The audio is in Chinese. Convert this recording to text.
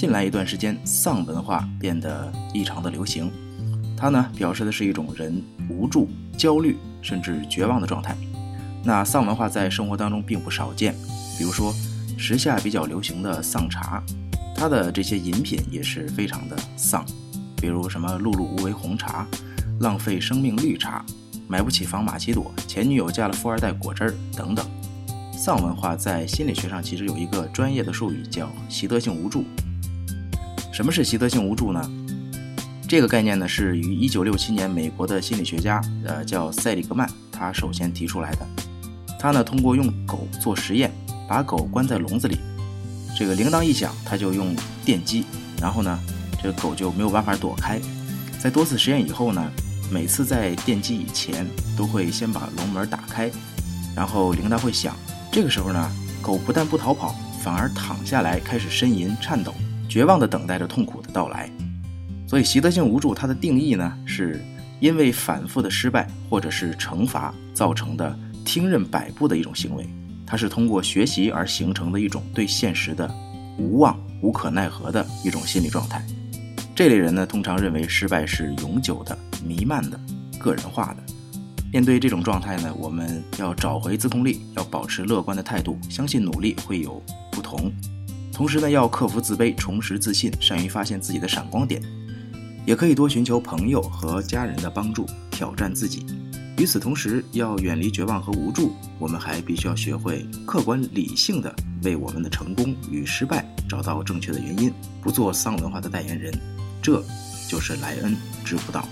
近来一段时间，丧文化变得异常的流行。它呢，表示的是一种人无助、焦虑甚至绝望的状态。那丧文化在生活当中并不少见，比如说时下比较流行的丧茶，它的这些饮品也是非常的丧，比如什么碌碌无为红茶、浪费生命绿茶、买不起房玛奇朵、前女友嫁了富二代果汁儿等等。丧文化在心理学上其实有一个专业的术语叫习得性无助。什么是习得性无助呢？这个概念呢是于1967年美国的心理学家，呃，叫塞里格曼，他首先提出来的。他呢通过用狗做实验，把狗关在笼子里，这个铃铛一响，他就用电击，然后呢，这个狗就没有办法躲开。在多次实验以后呢，每次在电击以前都会先把笼门打开，然后铃铛会响。这个时候呢，狗不但不逃跑，反而躺下来开始呻吟、颤抖，绝望地等待着痛苦的到来。所以，习得性无助它的定义呢，是因为反复的失败或者是惩罚造成的听任摆布的一种行为。它是通过学习而形成的一种对现实的无望、无可奈何的一种心理状态。这类人呢，通常认为失败是永久的、弥漫的、个人化的。面对这种状态呢，我们要找回自控力，要保持乐观的态度，相信努力会有不同。同时呢，要克服自卑，重拾自信，善于发现自己的闪光点。也可以多寻求朋友和家人的帮助，挑战自己。与此同时，要远离绝望和无助，我们还必须要学会客观理性的为我们的成功与失败找到正确的原因，不做丧文化的代言人。这就是莱恩知不道。